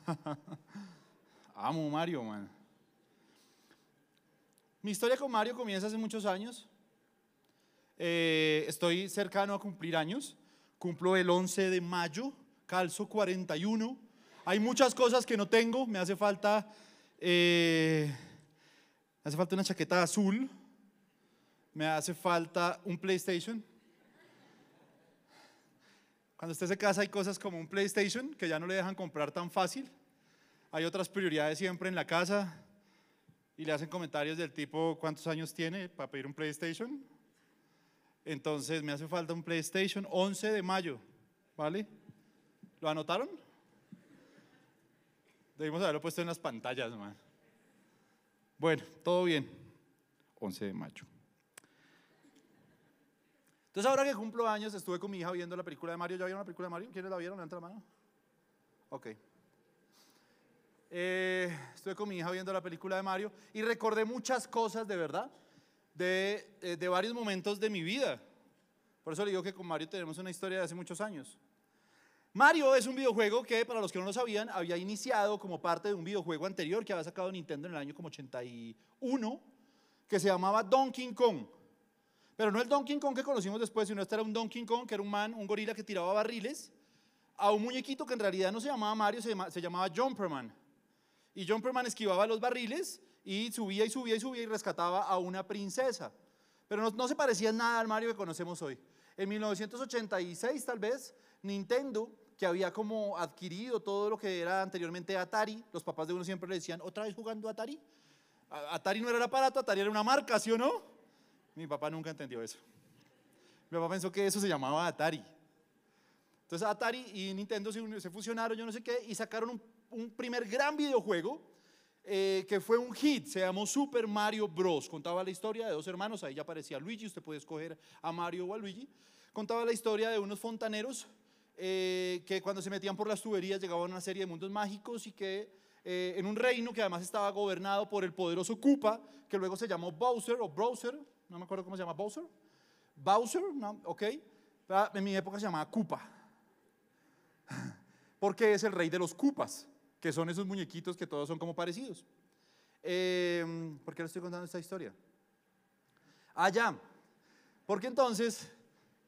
Amo Mario, man. Mi historia con Mario comienza hace muchos años. Eh, estoy cercano a cumplir años. Cumplo el 11 de mayo, calzo 41. Hay muchas cosas que no tengo. Me hace falta, eh, me hace falta una chaqueta azul. Me hace falta un PlayStation. Cuando usted se casa hay cosas como un PlayStation que ya no le dejan comprar tan fácil. Hay otras prioridades siempre en la casa y le hacen comentarios del tipo cuántos años tiene para pedir un PlayStation. Entonces me hace falta un PlayStation 11 de mayo, ¿vale? ¿Lo anotaron? Debimos haberlo puesto en las pantallas, man. Bueno, todo bien. 11 de mayo. Entonces ahora que cumplo años, estuve con mi hija viendo la película de Mario. ¿Ya vieron la película de Mario? ¿Quiénes la vieron? Levanta la mano. Ok. Eh, estuve con mi hija viendo la película de Mario y recordé muchas cosas de verdad de, eh, de varios momentos de mi vida. Por eso le digo que con Mario tenemos una historia de hace muchos años. Mario es un videojuego que, para los que no lo sabían, había iniciado como parte de un videojuego anterior que había sacado Nintendo en el año como 81, que se llamaba Donkey Kong. Pero no el Donkey Kong que conocimos después, sino este era un Donkey Kong, que era un man, un gorila que tiraba barriles, a un muñequito que en realidad no se llamaba Mario, se, se llamaba Jumperman. Y Jumperman esquivaba los barriles y subía y subía y subía y rescataba a una princesa. Pero no, se parecía nada al Mario que conocemos hoy. En 1986 tal vez, Nintendo, que había como adquirido todo lo que era anteriormente Atari, los papás de uno siempre le decían, ¿otra vez jugando Atari? Atari no era aparato, Atari era una marca, ¿sí o no? Mi papá nunca entendió eso. Mi papá pensó que eso se llamaba Atari. Entonces Atari y Nintendo se, fusionaron, yo no sé qué, y sacaron un, un primer gran videojuego eh, que fue un hit, se llamó Super Mario Bros. Contaba la historia de dos hermanos, ahí ya aparecía Luigi, usted puede escoger a Mario o a Luigi. Contaba la historia de unos fontaneros eh, que cuando se metían por las tuberías llegaban a una serie de mundos mágicos y que eh, en un reino que además estaba gobernado por el poderoso Koopa, que luego se llamó Bowser o Browser, no me acuerdo cómo se llama, Bowser. Bowser, no, ok. En mi época se llamaba Koopa. Porque es el rey de los Koopas que son esos muñequitos que todos son como parecidos. Eh, ¿Por qué le estoy contando esta historia? Ah, ya. Porque entonces,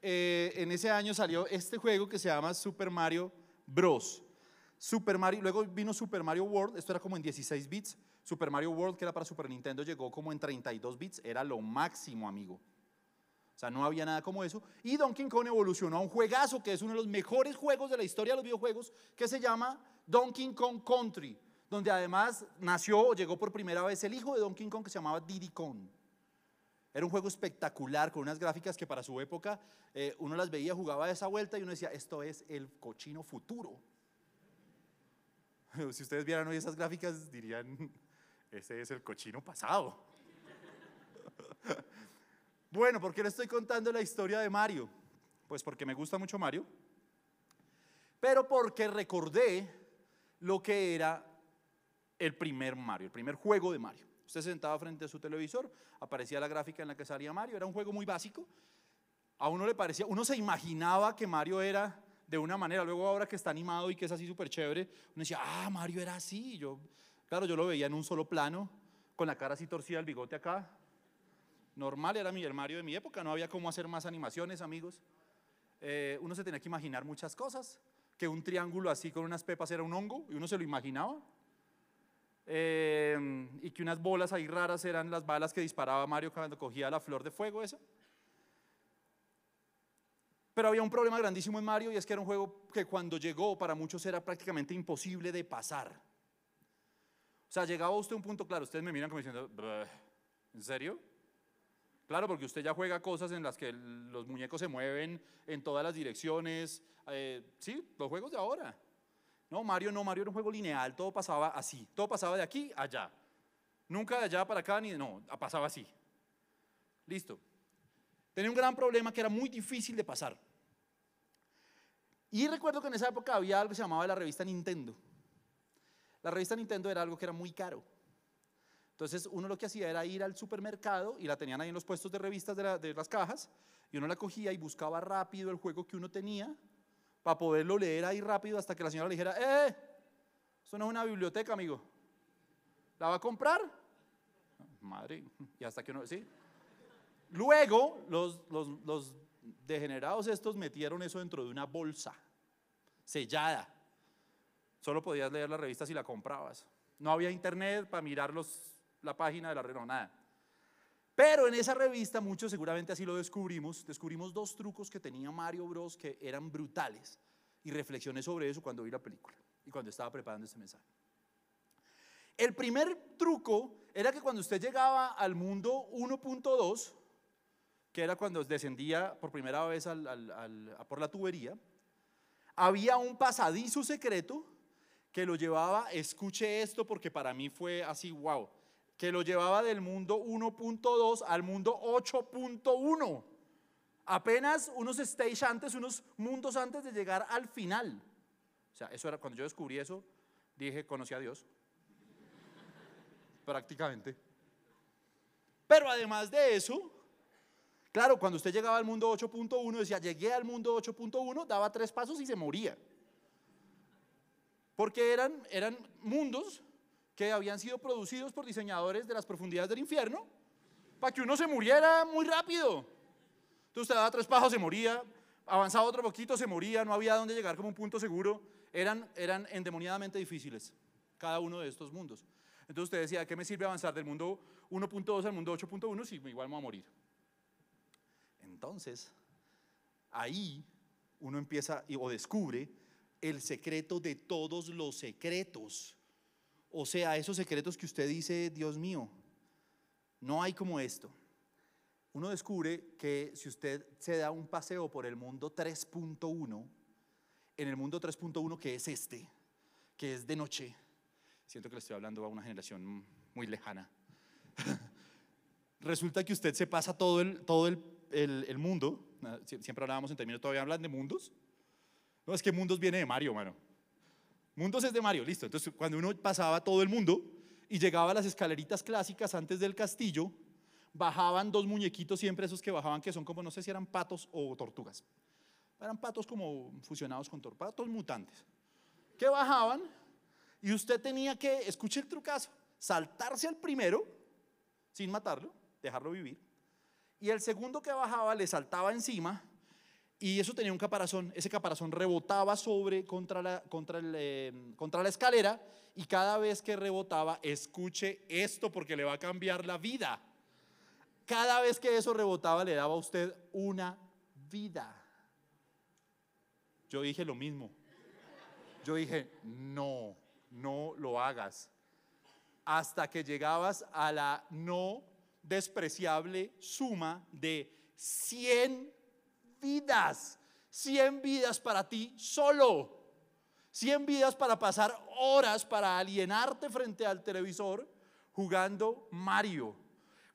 eh, en ese año salió este juego que se llama Super Mario Bros. Super Mario, luego vino Super Mario World, esto era como en 16 bits. Super Mario World, que era para Super Nintendo, llegó como en 32 bits, era lo máximo, amigo. O sea, no había nada como eso. Y Donkey Kong evolucionó a un juegazo que es uno de los mejores juegos de la historia de los videojuegos, que se llama Donkey Kong Country, donde además nació o llegó por primera vez el hijo de Donkey Kong que se llamaba Diddy Kong. Era un juego espectacular con unas gráficas que para su época eh, uno las veía, jugaba de esa vuelta y uno decía, esto es el cochino futuro. Si ustedes vieran hoy esas gráficas dirían, ese es el cochino pasado. Bueno, ¿por qué le estoy contando la historia de Mario? Pues porque me gusta mucho Mario, pero porque recordé lo que era el primer Mario, el primer juego de Mario. Usted se sentaba frente a su televisor, aparecía la gráfica en la que salía Mario, era un juego muy básico. A uno le parecía, uno se imaginaba que Mario era de una manera, luego ahora que está animado y que es así súper chévere, uno decía, ah, Mario era así. Yo, claro, yo lo veía en un solo plano, con la cara así torcida, el bigote acá. Normal era mi, el Mario de mi época, no había cómo hacer más animaciones, amigos. Eh, uno se tenía que imaginar muchas cosas que un triángulo así con unas pepas era un hongo, y uno se lo imaginaba. Eh, y que unas bolas ahí raras eran las balas que disparaba Mario cuando cogía la flor de fuego esa. Pero había un problema grandísimo en Mario y es que era un juego que cuando llegó para muchos era prácticamente imposible de pasar. O sea, llegaba usted a un punto, claro, ustedes me miran como diciendo, ¿en serio? Claro, porque usted ya juega cosas en las que los muñecos se mueven en todas las direcciones. Eh, sí, los juegos de ahora. No, Mario no, Mario era un juego lineal, todo pasaba así, todo pasaba de aquí a allá. Nunca de allá para acá, ni no, pasaba así. Listo. Tenía un gran problema que era muy difícil de pasar. Y recuerdo que en esa época había algo que se llamaba la revista Nintendo. La revista Nintendo era algo que era muy caro. Entonces uno lo que hacía era ir al supermercado y la tenían ahí en los puestos de revistas de, las cajas y uno la cogía y buscaba rápido el juego que uno tenía para poderlo leer ahí rápido hasta que la señora le dijera, ¡eh! Esto no es una biblioteca, amigo. ¿La va a comprar? Madre, y hasta que no, ¿sí? Luego, los, los, los degenerados estos metieron eso dentro de una bolsa sellada. Solo podías leer la revista si la comprabas. No había internet para mirar la página de la revista, no, nada. Pero en esa revista, muchos seguramente así lo descubrimos, descubrimos dos trucos que tenía Mario Bros que eran brutales. Y reflexioné sobre eso cuando vi la película y cuando estaba preparando este mensaje. El primer truco era que cuando usted llegaba al mundo 1.2, que era cuando descendía por primera vez por la tubería, había un pasadizo secreto que lo llevaba, escuche esto porque para mí fue así, wow, que lo llevaba del mundo 1.2 al mundo 8.1. Apenas unos stage antes, unos mundos antes de llegar al final. O sea, eso era cuando yo descubrí eso, dije, conocí a Dios. Prácticamente. Pero además de eso, claro, cuando usted llegaba al mundo 8.1, decía, llegué al mundo 8.1, daba tres pasos y se moría. Porque eran, eran mundos que habían sido producidos por diseñadores de las profundidades del infierno para que uno se muriera muy rápido. Entonces usted daba tres pasos, se moría, avanzaba otro poquito, se moría, no había dónde llegar como un punto seguro. Eran, eran endemoniadamente difíciles cada uno de estos mundos. Entonces usted decía, ¿qué me sirve avanzar del mundo 1.2 al mundo 8.1 si igual me voy a morir? Entonces, ahí uno empieza o descubre el secreto de todos los secretos. O sea, esos secretos que usted dice, Dios mío, no hay como esto. Uno descubre que si usted se da un paseo por el mundo 3.1, en el mundo 3.1 que es este, que es de noche, siento que le estoy hablando a una generación muy lejana, resulta que usted se pasa todo el, todo el, el, mundo, siempre hablábamos en términos, todavía hablan de mundos, no, es que mundos viene de Mario, mano. Mundos es de Mario, listo. Entonces, cuando uno pasaba todo el mundo y llegaba a las escaleritas clásicas antes del castillo, bajaban dos muñequitos siempre, esos que bajaban, que son como, no sé si eran patos o tortugas. Eran patos como fusionados con tortugas, patos mutantes. Que bajaban y usted tenía que, escuche el trucazo, saltarse al primero sin matarlo, dejarlo vivir. Y el segundo que bajaba le saltaba encima y eso tenía un caparazón, ese caparazón rebotaba sobre contra la, eh, contra la escalera y cada vez que rebotaba, escuche esto porque le va a cambiar la vida. Cada vez que eso rebotaba le daba a usted una vida. Yo dije lo mismo. Yo dije, no, no lo hagas. Hasta que llegabas a la no despreciable suma de 100 vidas, 100 vidas para ti solo, 100 vidas para pasar horas para alienarte frente al televisor jugando Mario.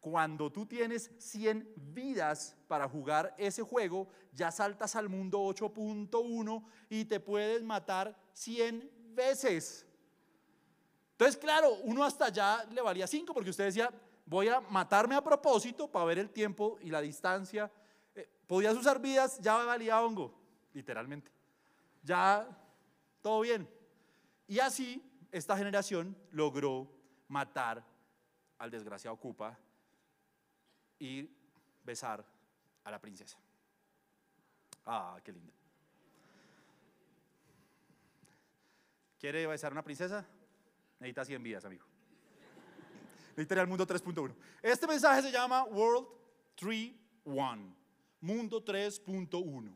Cuando tú tienes 100 vidas para jugar ese juego, ya saltas al mundo 8.1 y te puedes matar 100 veces. Entonces, claro, uno hasta allá le valía 5 porque usted decía, voy a matarme a propósito para ver el tiempo y la distancia podías usar vidas, ya valía hongo, literalmente. Ya todo bien. Y así esta generación logró matar al desgraciado Cupa y besar a la princesa. Ah, qué lindo. ¿Quiere besar a una princesa? Necesita 100 vidas, amigo. Necesita el mundo 3.1. Este mensaje se llama World 3.1. Mundo 3.1.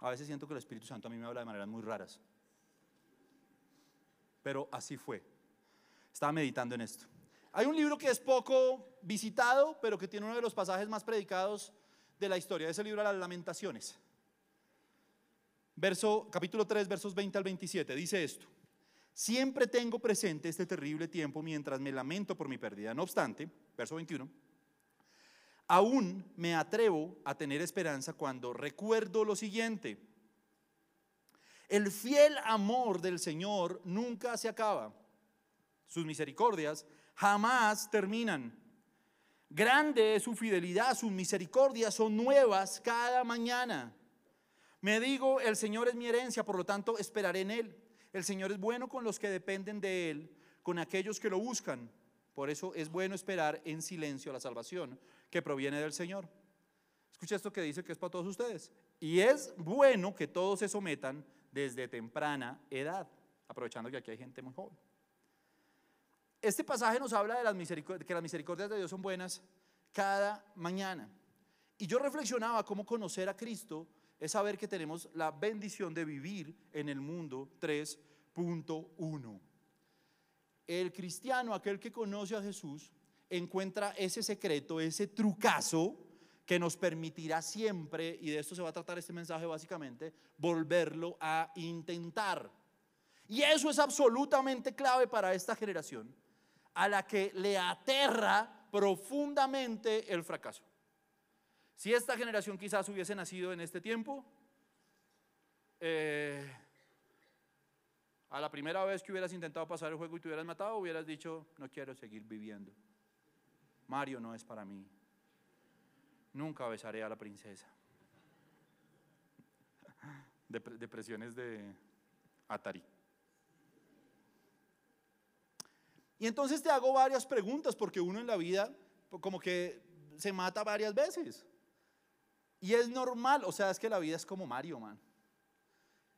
A veces siento que el Espíritu Santo a mí me habla de maneras muy raras. Pero así fue. Estaba meditando en esto. Hay un libro que es poco visitado, pero que tiene uno de los pasajes más predicados de la historia. Es el libro de las lamentaciones. Verso, capítulo 3, versos 20 al 27. Dice esto. Siempre tengo presente este terrible tiempo mientras me lamento por mi pérdida. No obstante, verso 21, aún me atrevo a tener esperanza cuando recuerdo lo siguiente. El fiel amor del Señor nunca se acaba. Sus misericordias jamás terminan. Grande es su fidelidad, sus misericordias son nuevas cada mañana. Me digo, el Señor es mi herencia, por lo tanto esperaré en Él. El Señor es bueno con los que dependen de Él, con aquellos que lo buscan. Por eso es bueno esperar en silencio la salvación que proviene del Señor. Escucha esto que dice que es para todos ustedes. Y es bueno que todos se sometan desde temprana edad, aprovechando que aquí hay gente muy joven. Este pasaje nos habla de las que las misericordias de Dios son buenas cada mañana. Y yo reflexionaba cómo conocer a Cristo es saber que tenemos la bendición de vivir en el mundo 3.1. El cristiano, aquel que conoce a Jesús, encuentra ese secreto, ese trucazo que nos permitirá siempre, y de esto se va a tratar este mensaje básicamente, volverlo a intentar. Y eso es absolutamente clave para esta generación, a la que le aterra profundamente el fracaso. Si esta generación quizás hubiese nacido en este tiempo, eh, a la primera vez que hubieras intentado pasar el juego y te hubieras matado, hubieras dicho, no quiero seguir viviendo. Mario no es para mí. Nunca besaré a la princesa. Depresiones de Atari. Y entonces te hago varias preguntas porque uno en la vida como que se mata varias veces. Y es normal, o sea, es que la vida es como Mario, man.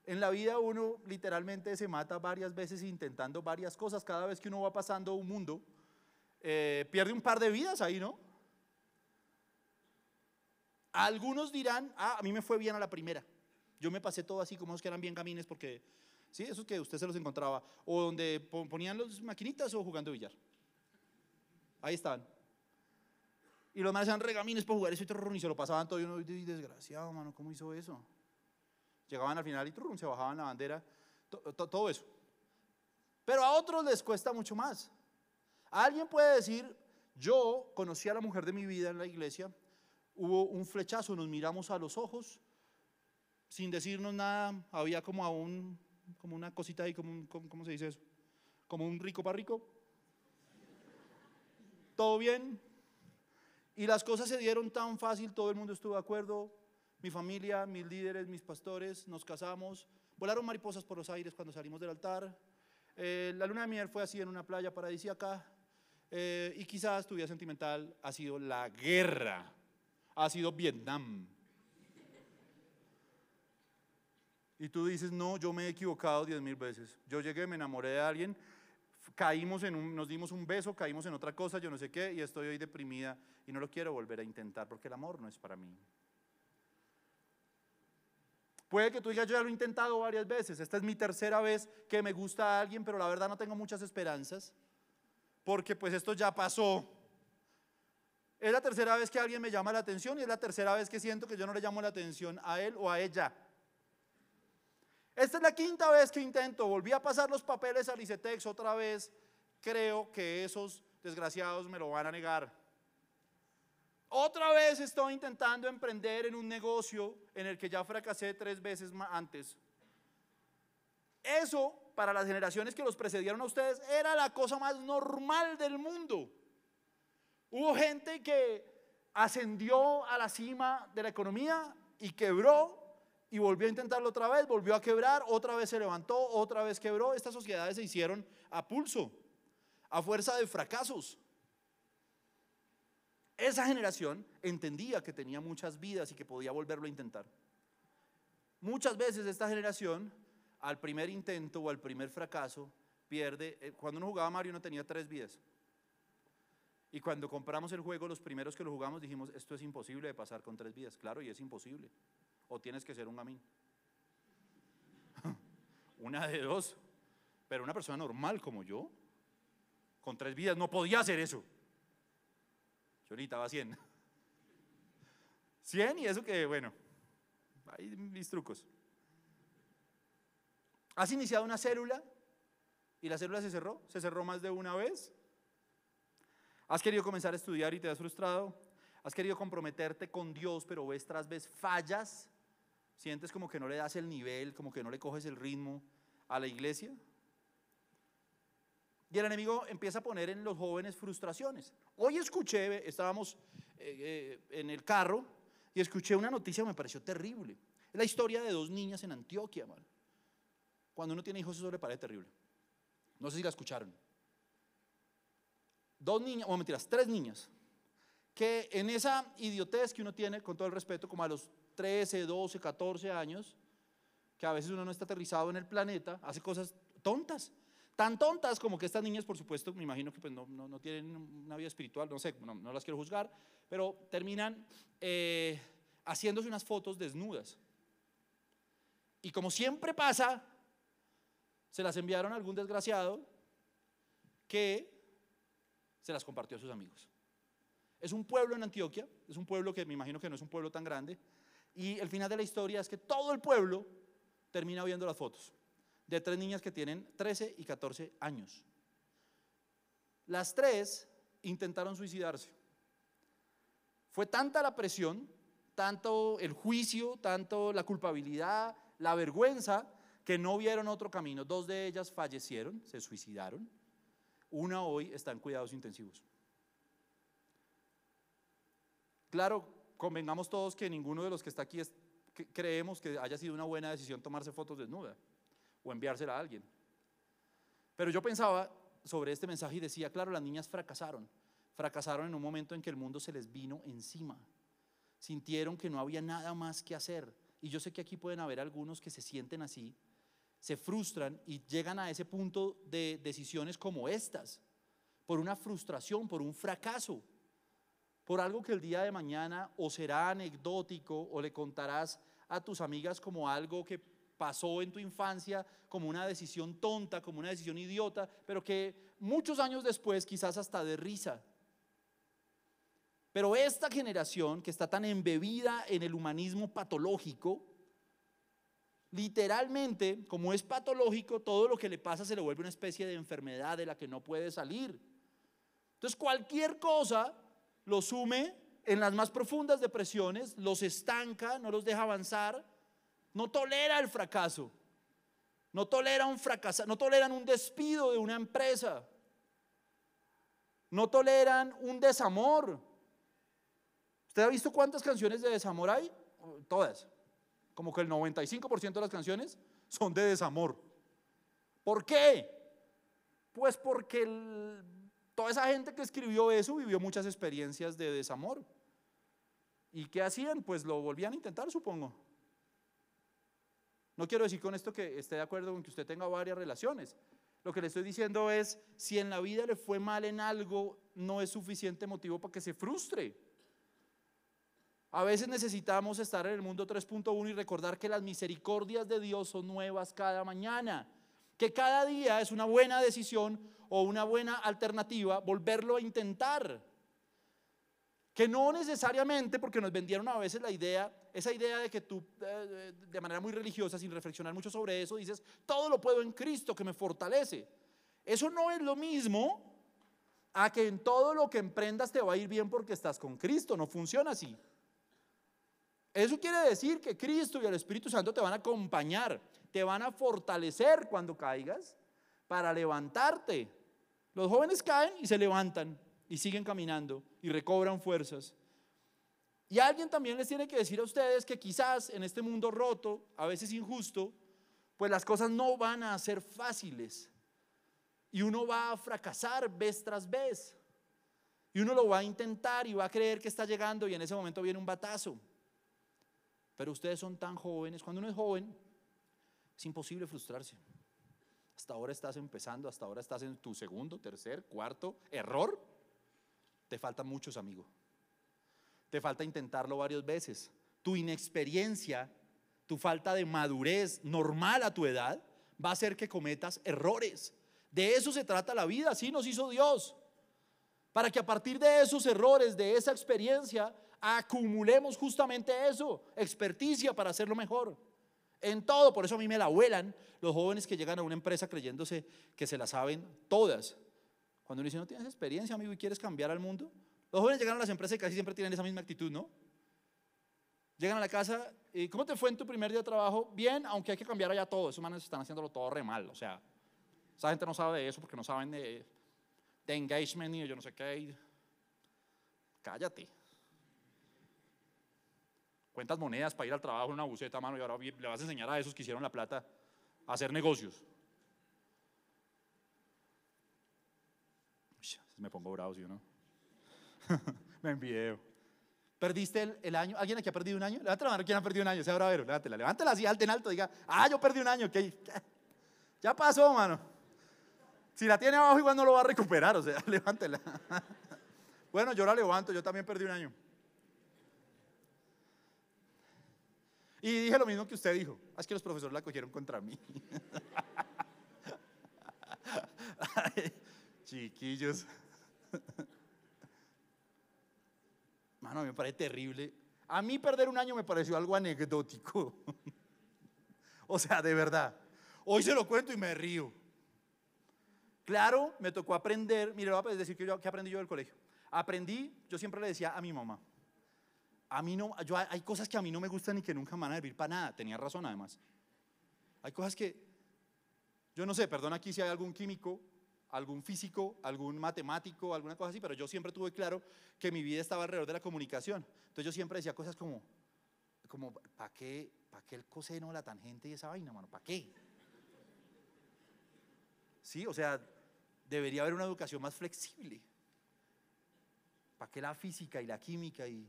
En la vida uno literalmente se mata varias veces intentando varias cosas. Cada vez que uno va pasando un mundo, eh, pierde un par de vidas ahí, ¿no? Algunos dirán, ah, a mí me fue bien a la primera. Yo me pasé todo así como los que eran bien camines porque, sí, esos que usted se los encontraba. O donde ponían las maquinitas o jugando billar. Ahí están. Y los manes eran regamines para jugar eso y, y se lo pasaban todo. Y uno, desgraciado, mano, ¿cómo hizo eso? Llegaban al final y se bajaban la bandera, todo eso. Pero a otros les cuesta mucho más. Alguien puede decir, yo conocí a la mujer de mi vida en la iglesia, hubo un flechazo, nos miramos a los ojos, sin decirnos nada, había como un, como una cosita ahí, como ¿cómo se dice eso? Como un rico para rico. Todo bien, y las cosas se dieron tan fácil, todo el mundo estuvo de acuerdo, mi familia, mis líderes, mis pastores, nos casamos, volaron mariposas por los aires cuando salimos del altar, eh, la luna de miel fue así en una playa paradisíaca, eh, y quizás tu vida sentimental ha sido la guerra, ha sido Vietnam. Y tú dices, no, yo me he equivocado diez mil veces. Yo llegué, me enamoré de alguien, caímos en un, nos dimos un beso, caímos en otra cosa, yo no sé qué, y estoy hoy deprimida y no lo quiero volver a intentar porque el amor no es para mí. Puede que tú digas, yo ya lo he intentado varias veces, esta es mi tercera vez que me gusta a alguien, pero la verdad no tengo muchas esperanzas, porque pues esto ya pasó. Es la tercera vez que alguien me llama la atención y es la tercera vez que siento que yo no le llamo la atención a él o a ella. Esta es la quinta vez que intento, volví a pasar los papeles al ICETEX otra vez, creo que esos desgraciados me lo van a negar. Otra vez estoy intentando emprender en un negocio en el que ya fracasé tres veces antes. Eso, para las generaciones que los precedieron a ustedes, era la cosa más normal del mundo. Hubo gente que ascendió a la cima de la economía y quebró y volvió a intentarlo otra vez, volvió a quebrar, otra vez se levantó, otra vez quebró. Estas sociedades se hicieron a pulso, a fuerza de fracasos. Esa generación entendía que tenía muchas vidas y que podía volverlo a intentar. Muchas veces esta generación, al primer intento o al primer fracaso, pierde. Eh, cuando uno jugaba Mario, uno tenía tres vidas. Y cuando compramos el juego, los primeros que lo jugamos dijimos, esto es imposible de pasar con tres vidas. Claro, y es imposible o tienes que ser un gamín. una de dos. Pero una persona normal como yo, con tres vidas, no podía hacer eso. Yo necesitaba 100. 100 y eso que, bueno, hay mis trucos. ¿Has iniciado una célula y la célula se cerró? ¿Se cerró más de una vez? ¿Has querido comenzar a estudiar y te has frustrado? ¿Has querido comprometerte con Dios, pero ves tras vez fallas ¿Sientes como que no le das el nivel, como que no le coges el ritmo a la iglesia? Y el enemigo empieza a poner en los jóvenes frustraciones. Hoy escuché, estábamos eh, eh, en el carro y escuché una noticia que me pareció terrible. Es la historia de dos niñas en Antioquia, man. Cuando uno tiene hijos eso le parece terrible. No sé si la escucharon. Dos niñas, o mentiras, tres niñas, que en esa idiotez que uno tiene, con todo el respeto, como a los 13, 12, 14 años, que a veces uno no está aterrizado en el planeta, hace cosas tontas. Tan tontas como que estas niñas, por supuesto, me imagino que pues, no, no, no, tienen una vida espiritual, no sé, no, no las quiero juzgar, pero terminan eh, haciéndose unas fotos desnudas. Y como siempre pasa, se las enviaron a algún desgraciado que se las compartió a sus amigos. Es un pueblo en Antioquia, es un pueblo que me imagino que no es un pueblo tan grande, y el final de la historia es que todo el pueblo termina viendo las fotos de tres niñas que tienen 13 y 14 años. Las tres intentaron suicidarse. Fue tanta la presión, tanto el juicio, tanto la culpabilidad, la vergüenza, que no vieron otro camino. Dos de ellas fallecieron, se suicidaron. Una hoy está en cuidados intensivos. Claro, convengamos todos que ninguno de los que está aquí creemos que haya sido una buena decisión tomarse fotos desnuda o enviársela a alguien. Pero yo pensaba sobre este mensaje y decía, claro, las niñas fracasaron. Fracasaron en un momento en que el mundo se les vino encima. Sintieron que no había nada más que hacer. Y yo sé que aquí pueden haber algunos que se sienten así, se frustran y llegan a ese punto de decisiones como estas, por una frustración, por un fracaso por algo que el día de mañana o será anecdótico o le contarás a tus amigas como algo que pasó en tu infancia, como una decisión tonta, como una decisión idiota, pero que muchos años después quizás hasta de risa. Pero esta generación que está tan embebida en el humanismo patológico, literalmente, como es patológico, todo lo que le pasa se le vuelve una especie de enfermedad de la que no puede salir. Entonces cualquier cosa los sume en las más profundas depresiones, los estanca, no los deja avanzar, no tolera el fracaso, no tolera un fracaso, no toleran un despido de una empresa, no toleran un desamor. ¿Usted ha visto cuántas canciones de desamor hay? Todas. Como que el 95% de las canciones son de desamor. ¿Por qué? Pues porque el Toda esa gente que escribió eso vivió muchas experiencias de desamor. ¿Y qué hacían? Pues lo volvían a intentar, supongo. No quiero decir con esto que esté de acuerdo con que usted tenga varias relaciones. Lo que le estoy diciendo es, si en la vida le fue mal en algo, no es suficiente motivo para que se frustre. A veces necesitamos estar en el mundo 3.1 y recordar que las misericordias de Dios son nuevas cada mañana, que cada día es una buena decisión o una buena alternativa volverlo a intentar. Que no necesariamente, porque nos vendieron a veces la idea, esa idea de que tú eh, de manera muy religiosa, sin reflexionar mucho sobre eso, dices, todo lo puedo en Cristo que me fortalece. Eso no es lo mismo a que en todo lo que emprendas te va a ir bien porque estás con Cristo, no funciona así. Eso quiere decir que Cristo y el Espíritu Santo te van a acompañar, te van a fortalecer cuando caigas para levantarte. Los jóvenes caen y se levantan y siguen caminando y recobran fuerzas. Y alguien también les tiene que decir a ustedes que quizás en este mundo roto, a veces injusto, pues las cosas no van a ser fáciles. Y uno va a fracasar vez tras vez. Y uno lo va a intentar y va a creer que está llegando y en ese momento viene un batazo. Pero ustedes son tan jóvenes. Cuando uno es joven, es imposible frustrarse. Hasta ahora estás empezando, hasta ahora estás en tu segundo, tercer, cuarto error. Te faltan muchos, amigos. Te falta intentarlo varias veces. Tu inexperiencia, tu falta de madurez normal a tu edad va a hacer que cometas errores. De eso se trata la vida, así nos hizo Dios. Para que a partir de esos errores, de esa experiencia, acumulemos justamente eso, experticia para hacerlo mejor. En todo, por eso a mí me la vuelan los jóvenes que llegan a una empresa creyéndose que se la saben todas. Cuando uno dice, no tienes experiencia, amigo, y quieres cambiar al mundo. Los jóvenes llegan a las empresas y casi siempre tienen esa misma actitud, ¿no? Llegan a la casa y ¿cómo te fue en tu primer día de trabajo? Bien, aunque hay que cambiar allá todo. Esos manes están haciéndolo todo re mal. O sea, esa gente no sabe de eso porque no saben de, de engagement ni yo no sé qué. Cállate. Cuentas monedas para ir al trabajo en una buceta, mano, y ahora le vas a enseñar a esos que hicieron la plata a hacer negocios. me pongo bravo, ¿sí o no? me envidio. ¿Perdiste el, año? ¿Alguien aquí ha perdido un año? Levanta la mano, ¿quién ha perdido un año? Sea bravero, levántela, levántela así alto en alto, diga, ah, yo perdí un año, que ya pasó, mano. Si la tiene abajo, igual no lo va a recuperar, o sea, levántela. bueno, yo la levanto, yo también perdí un año. Y dije lo mismo que usted dijo, es que los profesores la cogieron contra mí. chiquillos. Mano, me parece terrible. A mí perder un año me pareció algo anecdótico. o sea, de verdad. Hoy se lo cuento y me río. Claro, me tocó aprender, mire, voy a decir que, yo, aprendí yo del colegio. Aprendí, yo siempre le decía a mi mamá, a mí no, yo, hay cosas que a mí no me gustan y que nunca me van a servir para nada. Tenía razón además. Hay cosas que, yo no sé, perdón aquí si hay algún químico algún físico, algún matemático, alguna cosa así, pero yo siempre tuve claro que mi vida estaba alrededor de la comunicación. Entonces yo siempre decía cosas como, como ¿para qué, ¿para qué el coseno, la tangente y esa vaina, mano? ¿Para qué? Sí, o sea, debería haber una educación más flexible. ¿Para qué la física y la química? Y...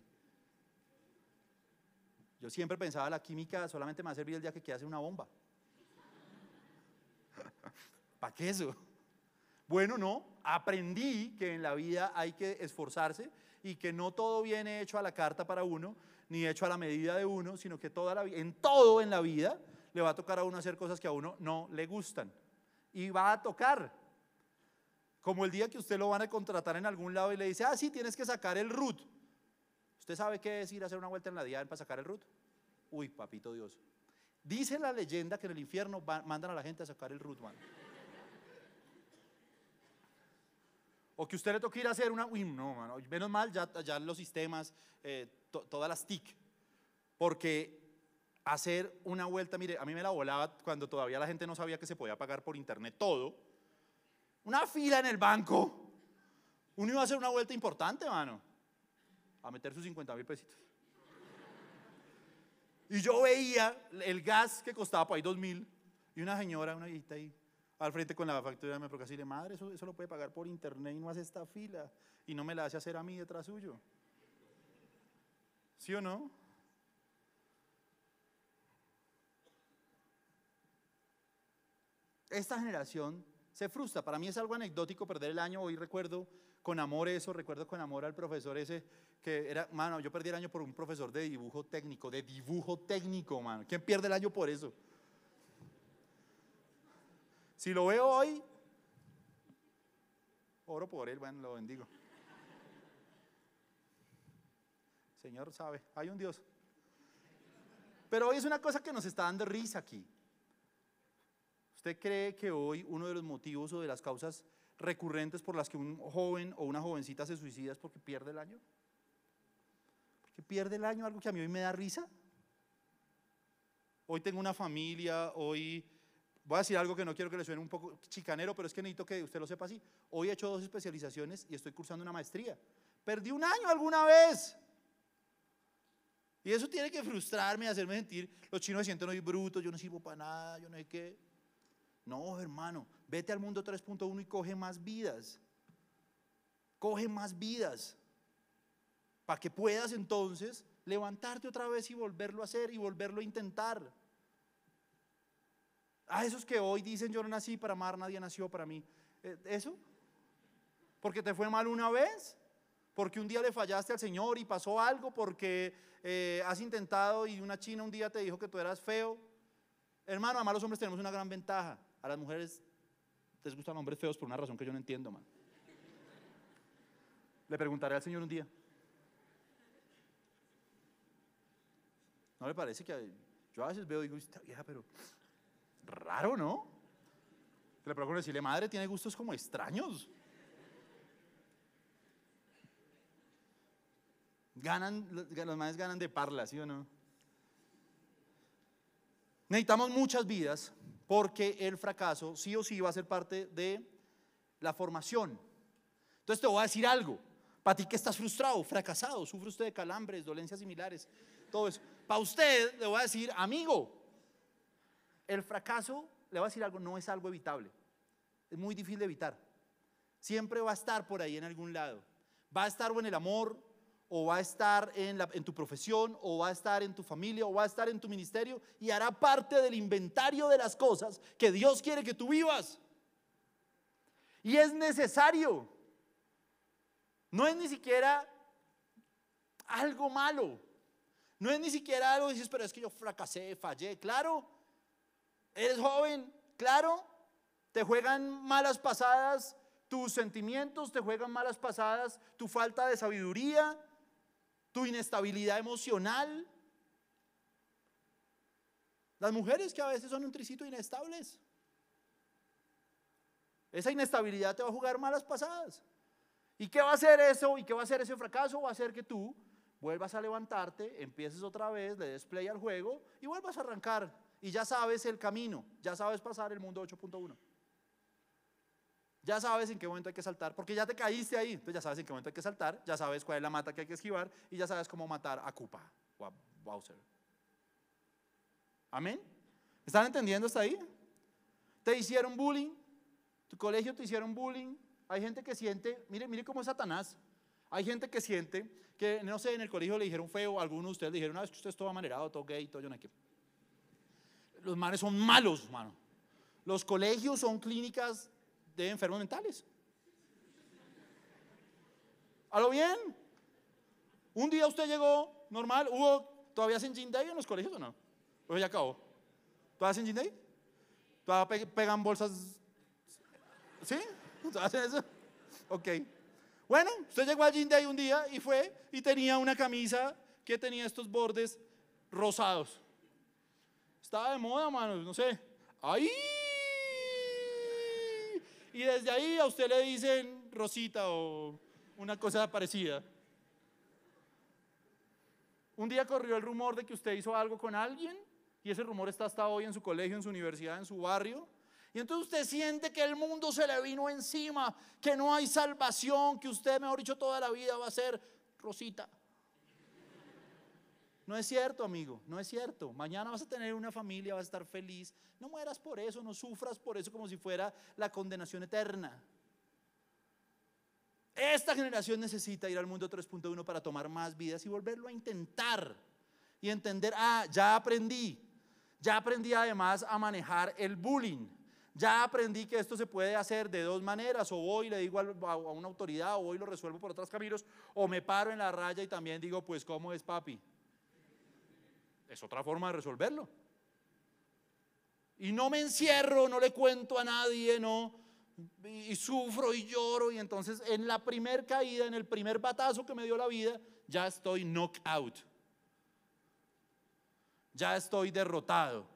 Yo siempre pensaba la química solamente me va a servir el día que quiera hacer una bomba. ¿Para qué eso? Bueno, no, aprendí que en la vida hay que esforzarse y que no todo viene hecho a la carta para uno, ni hecho a la medida de uno, sino que toda en todo en la vida le va a tocar a uno hacer cosas que a uno no le gustan. Y va a tocar. Como el día que usted lo van a contratar en algún lado y le dice, ah, sí, tienes que sacar el root. ¿Usted sabe qué es ir a hacer una vuelta en la DIAN para sacar el root? Uy, papito Dios. Dice la leyenda que en el infierno mandan a la gente a sacar el root, man. O que usted le toque ir a hacer una, uy, no, mano, menos mal ya, ya los sistemas, eh, todas las TIC, porque hacer una vuelta, mire, a mí me la volaba cuando todavía la gente no sabía que se podía pagar por internet todo, una fila en el banco, uno iba a hacer una vuelta importante, mano, a meter sus 50 mil pesitos. Y yo veía el gas que costaba por ahí 2 mil y una señora, una viejita ahí, al frente con la factura me porque así le madre, eso, eso lo puede pagar por internet y no hace esta fila y no me la hace hacer a mí detrás suyo. ¿Sí o no? Esta generación se frustra. Para mí es algo anecdótico perder el año. Hoy recuerdo con amor eso, recuerdo con amor al profesor ese que era, mano, yo perdí el año por un profesor de dibujo técnico, de dibujo técnico, mano. ¿Quién pierde el año por eso? Si lo veo hoy, oro por él, bueno, lo bendigo. Señor sabe, hay un Dios. Pero hoy es una cosa que nos está dando risa aquí. ¿Usted cree que hoy uno de los motivos o de las causas recurrentes por las que un joven o una jovencita se suicida es porque pierde el año? ¿Porque pierde el año algo que a mí hoy me da risa? Hoy tengo una familia, hoy Voy a decir algo que no quiero que le suene un poco chicanero, pero es que necesito que usted lo sepa así. Hoy he hecho dos especializaciones y estoy cursando una maestría. Perdí un año alguna vez. Y eso tiene que frustrarme, hacerme sentir, los chinos se sienten hoy brutos, yo no sirvo para nada, yo no sé qué. No, hermano, vete al mundo 3.1 y coge más vidas. Coge más vidas. Para que puedas entonces levantarte otra vez y volverlo a hacer y volverlo a intentar. A esos que hoy dicen yo no nací para amar, nadie nació para mí. Eh, ¿Eso? ¿Porque te fue mal una vez? ¿Porque un día le fallaste al Señor y pasó algo? ¿Porque eh, has intentado y una china un día te dijo que tú eras feo? Hermano, además los hombres tenemos una gran ventaja. A las mujeres les gustan hombres feos por una razón que yo no entiendo, man. Le preguntaré al Señor un día. ¿No le parece que yo a veces veo y digo, esta vieja, pero Raro, ¿no? Le procuro decirle, madre, tiene gustos como extraños. Ganan, los madres ganan de parla, ¿sí o no? Necesitamos muchas vidas porque el fracaso sí o sí va a ser parte de la formación. Entonces te voy a decir algo. Para ti que estás frustrado, fracasado, sufre usted de calambres, dolencias similares, todo eso. Para usted le voy a decir, amigo, el fracaso, le voy a decir algo, no es algo evitable. Es muy difícil de evitar. Siempre va a estar por ahí en algún lado. Va a estar o en el amor, o va a estar en, la, en, tu profesión, o va a estar en tu familia, o va a estar en tu ministerio, y hará parte del inventario de las cosas que Dios quiere que tú vivas. Y es necesario. No es ni siquiera algo malo. No es ni siquiera algo dices, pero es que yo fracasé, fallé. Claro, eres joven, claro, te juegan malas pasadas tus sentimientos, te juegan malas pasadas tu falta de sabiduría, tu inestabilidad emocional. Las mujeres que a veces son un tricito inestables. Esa inestabilidad te va a jugar malas pasadas. ¿Y qué va a hacer eso? ¿Y qué va a hacer ese fracaso? Va a hacer que tú vuelvas a levantarte, empieces otra vez, le des play al juego y vuelvas a arrancar. Y ya sabes el camino, ya sabes pasar el mundo 8.1. Ya sabes en qué momento hay que saltar, porque ya te caíste ahí, entonces ya sabes en qué momento hay que saltar, ya sabes cuál es la mata que hay que esquivar y ya sabes cómo matar a Koopa o a Bowser. Amén. ¿Están entendiendo hasta ahí? Te hicieron bullying, tu colegio te hicieron bullying. Hay gente que siente, mire, mire cómo es Satanás. Hay gente que siente que, no sé, en el colegio le dijeron feo, algunos de ustedes le dijeron, no, es que usted es todo amanerado, todo gay, todo yo no que. Los manes son malos, mano. Los colegios son clínicas de enfermos mentales. ¿A lo bien? Un día usted llegó normal, hubo, ¿todavía hacen Gin Day en los colegios o no? Pues ya acabó. ¿Todavía hacen Gin Day? ¿Todavía pegan bolsas? ¿Sí? ¿Todavía hacen eso? Ok. Bueno, usted llegó a Gin Day un día y fue y tenía una camisa que tenía estos bordes rosados. Estaba de moda, mano, no sé. ¡Ahí! Y desde ahí a usted le dicen Rosita o una cosa parecida. Un día corrió el rumor de que usted hizo algo con alguien y ese rumor está hasta hoy en su colegio, en su universidad, en su barrio. Y entonces usted siente que el mundo se le vino encima, que no hay salvación, que usted, mejor dicho, toda la vida va a ser Rosita. No es cierto, amigo, no es cierto. Mañana vas a tener una familia, vas a estar feliz. No mueras por eso, no sufras por eso como si fuera la condenación eterna. Esta generación necesita ir al mundo 3.1 para tomar más vidas y volverlo a intentar y entender, ah, ya aprendí, ya aprendí además a manejar el bullying. Ya aprendí que esto se puede hacer de dos maneras, o voy y le digo a una autoridad, o voy y lo resuelvo por otros caminos, o me paro en la raya y también digo, pues, ¿cómo es papi? Es otra forma de resolverlo. Y no me encierro, no le cuento a nadie, no, y sufro y lloro, y entonces en la primer caída, en el primer batazo que me dio la vida, ya estoy knockout. Ya estoy derrotado.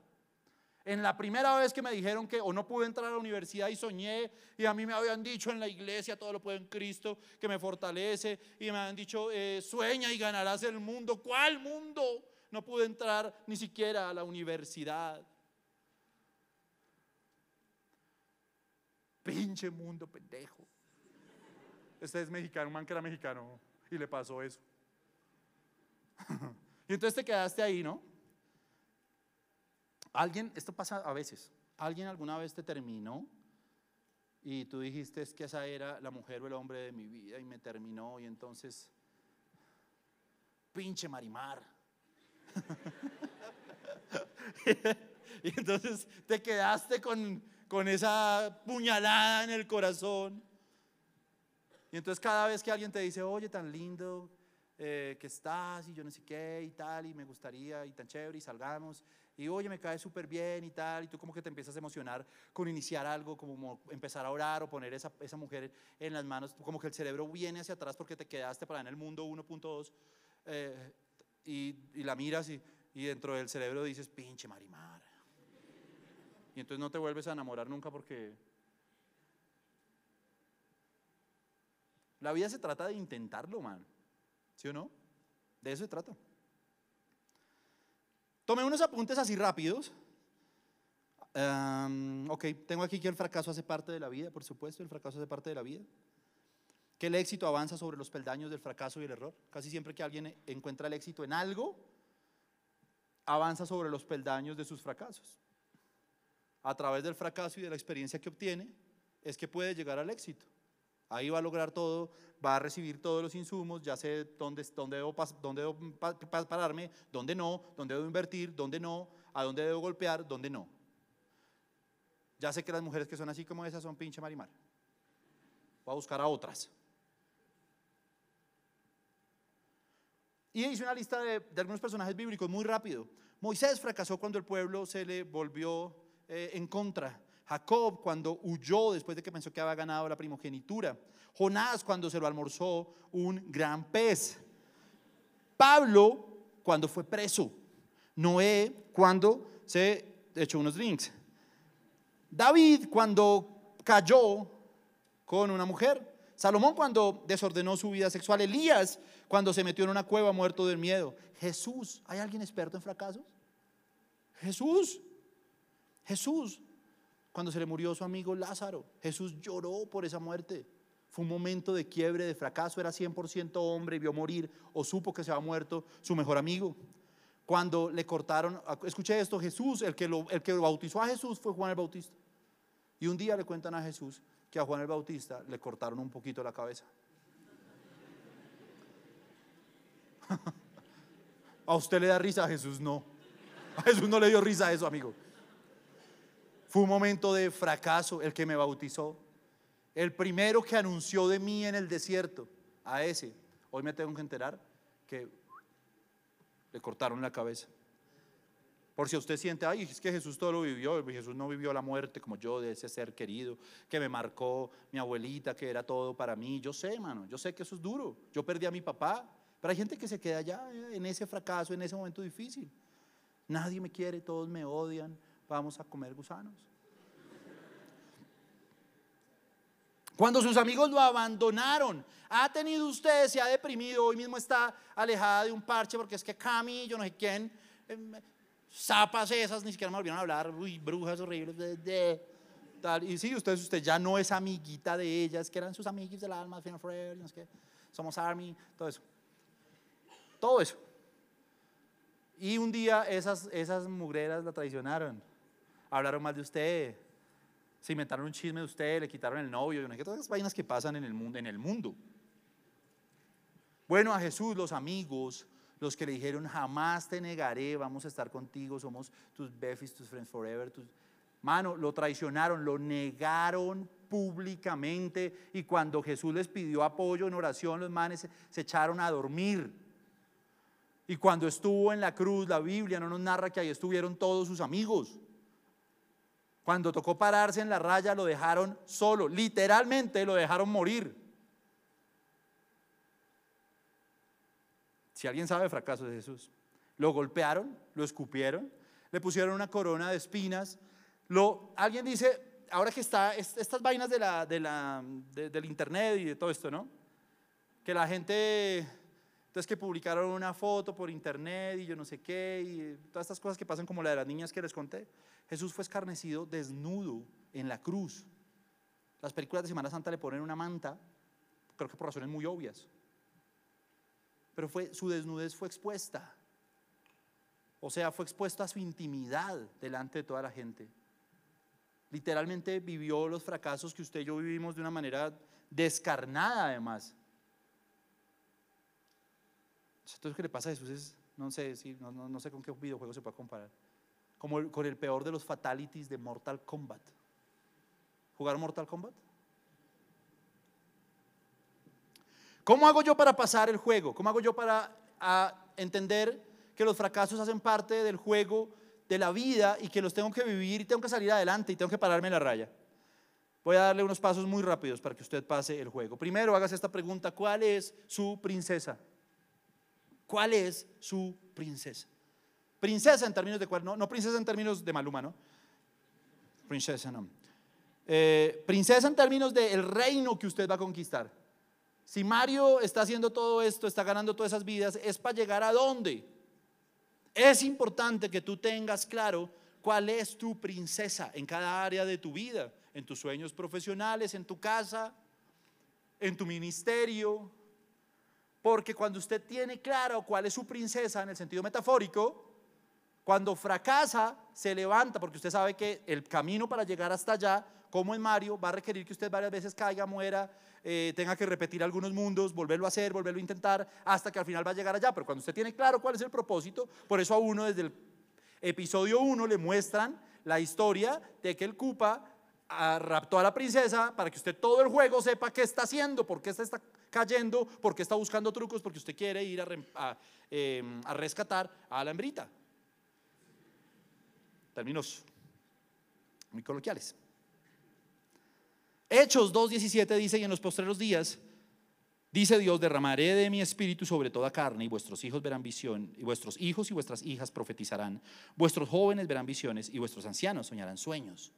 En la primera vez que me dijeron que o no pude entrar a la universidad y soñé, y a mí me habían dicho en la iglesia, todo lo puedo en Cristo, que me fortalece, y me habían dicho, eh, sueña y ganarás el mundo. ¿Cuál mundo? No pude entrar ni siquiera a la universidad. Pinche mundo pendejo. Este es mexicano, un man que era mexicano y le pasó eso. y entonces te quedaste ahí, ¿no? Alguien, esto pasa a veces, alguien alguna vez te terminó y tú dijiste es que esa era la mujer o el hombre de mi vida y me terminó y entonces, pinche Marimar. y entonces te quedaste con, con esa puñalada en el corazón. Y entonces cada vez que alguien te dice, oye, tan lindo eh, que estás y yo no sé qué y tal, y me gustaría y tan chévere y salgamos, y oye, me cae súper bien y tal, y tú como que te empiezas a emocionar con iniciar algo, como empezar a orar o poner esa, esa mujer en las manos, como que el cerebro viene hacia atrás porque te quedaste para en el mundo 1.2 eh, y, y, la miras y, y dentro del cerebro dices, pinche marimar. Y entonces no te vuelves a enamorar nunca porque... La vida se trata de intentarlo, man. ¿Sí o no? De eso se trata. Tomé unos apuntes así rápidos. ok, tengo aquí que el fracaso hace parte de la vida, por supuesto, el fracaso hace parte de la vida. Que el éxito avanza sobre los peldaños del fracaso y el error. Casi siempre que alguien encuentra el éxito en algo, avanza sobre los peldaños de sus fracasos. A través del fracaso y de la experiencia que obtiene, es que puede llegar al éxito. Ahí va a lograr todo, va a recibir todos los insumos, ya sé dónde, dónde, debo, dónde pararme, dónde no, dónde debo invertir, dónde no, a dónde debo golpear, dónde no. Ya sé que las mujeres que son así como esas son pinche marimar. Voy a buscar a otras. Y hice una lista de, algunos personajes bíblicos muy rápido. Moisés fracasó cuando el pueblo se le volvió eh, en contra. Jacob cuando huyó después de que pensó que había ganado la primogenitura. Jonás cuando se lo almorzó un gran pez. Pablo cuando fue preso. Noé cuando se echó unos drinks. David cuando cayó con una mujer. Salomón cuando desordenó su vida sexual. Elías cuando se metió en una cueva muerto del miedo. Jesús, ¿hay alguien experto en fracasos? Jesús, Jesús, cuando se le murió su amigo Lázaro, Jesús lloró por esa muerte. Fue un momento de quiebre, de fracaso, era 100% hombre, vio morir o supo que se había muerto su mejor amigo. Cuando le cortaron, escuché esto, Jesús, el que, lo, el que bautizó a Jesús fue Juan el Bautista. Y un día le cuentan a Jesús que a Juan el Bautista le cortaron un poquito la cabeza. A usted le da risa, a Jesús no. A Jesús no le dio risa a eso, amigo. Fue un momento de fracaso el que me bautizó. El primero que anunció de mí en el desierto, a ese. Hoy me tengo que enterar que le cortaron la cabeza. Por si usted siente, ay, es que Jesús todo lo vivió, Jesús no vivió la muerte como yo de ese ser querido que me marcó mi abuelita, que era todo para mí. Yo sé, mano, yo sé que eso es duro. Yo perdí a mi papá, pero hay gente que se queda allá eh, en ese fracaso, en ese momento difícil. Nadie me quiere, todos me odian, vamos a comer gusanos. Cuando sus amigos lo abandonaron, ha tenido usted, se ha deprimido, hoy mismo está alejada de un parche porque es que Cami, yo no sé quién, em, zapas esas, ni siquiera me volvieron a hablar, uy, brujas horribles, de. Y sí, usted, usted ya no es amiguita de ellas, que eran sus amiguitos del alma, Final Forever, no sé somos Army, todo eso. Todo eso. Y un día esas, esas mugreras la traicionaron. Hablaron mal de usted. Se inventaron un chisme de usted, le quitaron el novio. Todas esas vainas que pasan en el mundo. En el mundo. Bueno, a Jesús, los amigos, los que le dijeron, jamás te negaré, vamos a estar contigo, somos tus befis, tus friends forever. Tus... Mano, lo traicionaron, lo negaron públicamente. Y cuando Jesús les pidió apoyo en oración, los manes se echaron a dormir. Y cuando estuvo en la cruz, la Biblia no nos narra que ahí estuvieron todos sus amigos. Cuando tocó pararse en la raya, lo dejaron solo, literalmente lo dejaron morir. Si alguien sabe de fracaso de Jesús, lo golpearon, lo escupieron, le pusieron una corona de espinas. Alguien dice, ahora que está estas vainas de la, del internet y de todo esto, ¿no? Que la gente entonces que publicaron una foto por internet y yo no sé qué, y todas estas cosas que pasan como la de las niñas que les conté. Jesús fue escarnecido desnudo en la cruz. Las películas de Semana Santa le ponen una manta, creo que por razones muy obvias. Pero fue, su desnudez fue expuesta. O sea, fue expuesto a su intimidad delante de toda la gente. Literalmente vivió los fracasos que usted y yo vivimos de una manera descarnada además. Entonces, que le pasa a Jesús es, no sé, si, no, no, sé con qué videojuego se puede comparar. Como con el peor de los fatalities de Mortal Kombat. ¿Jugar Mortal Kombat? ¿Cómo hago yo para pasar el juego? ¿Cómo hago yo para entender que los fracasos hacen parte del juego de la vida y que los tengo que vivir y tengo que salir adelante y tengo que pararme en la raya? Voy a darle unos pasos muy rápidos para que usted pase el juego. Primero, hágase esta pregunta, ¿cuál es su princesa? ¿Cuál es su princesa? Princesa en términos de cuál, no, no princesa en términos de Maluma, ¿no? Princesa, no. Eh, princesa en términos del reino que usted va a conquistar. Si Mario está haciendo todo esto, está ganando todas esas vidas, es para llegar a dónde. Es importante que tú tengas claro cuál es tu princesa en cada área de tu vida, en tus sueños profesionales, en tu casa, en tu ministerio, porque cuando usted tiene claro cuál es su princesa en el sentido metafórico, Cuando fracasa, se levanta, porque usted sabe que el camino para llegar hasta allá, como en Mario, va a requerir que usted varias veces caiga, muera, eh, tenga que repetir algunos mundos, volverlo a hacer, volverlo a intentar, hasta que al final va a llegar allá. Pero cuando usted tiene claro cuál es el propósito, por eso a uno desde el episodio 1 le muestran la historia de que el Koopa ah, raptó a la princesa para que usted todo el juego sepa qué está haciendo, por qué se está cayendo, por qué está buscando trucos, porque usted quiere ir a, em, a rescatar a la hembrita. Términos muy coloquiales. Hechos 2.17 dice, y en los postreros días, dice Dios, derramaré de mi espíritu sobre toda carne, y vuestros hijos verán visión, y vuestros hijos y vuestras hijas profetizarán, vuestros jóvenes verán visiones, y vuestros ancianos soñarán sueños.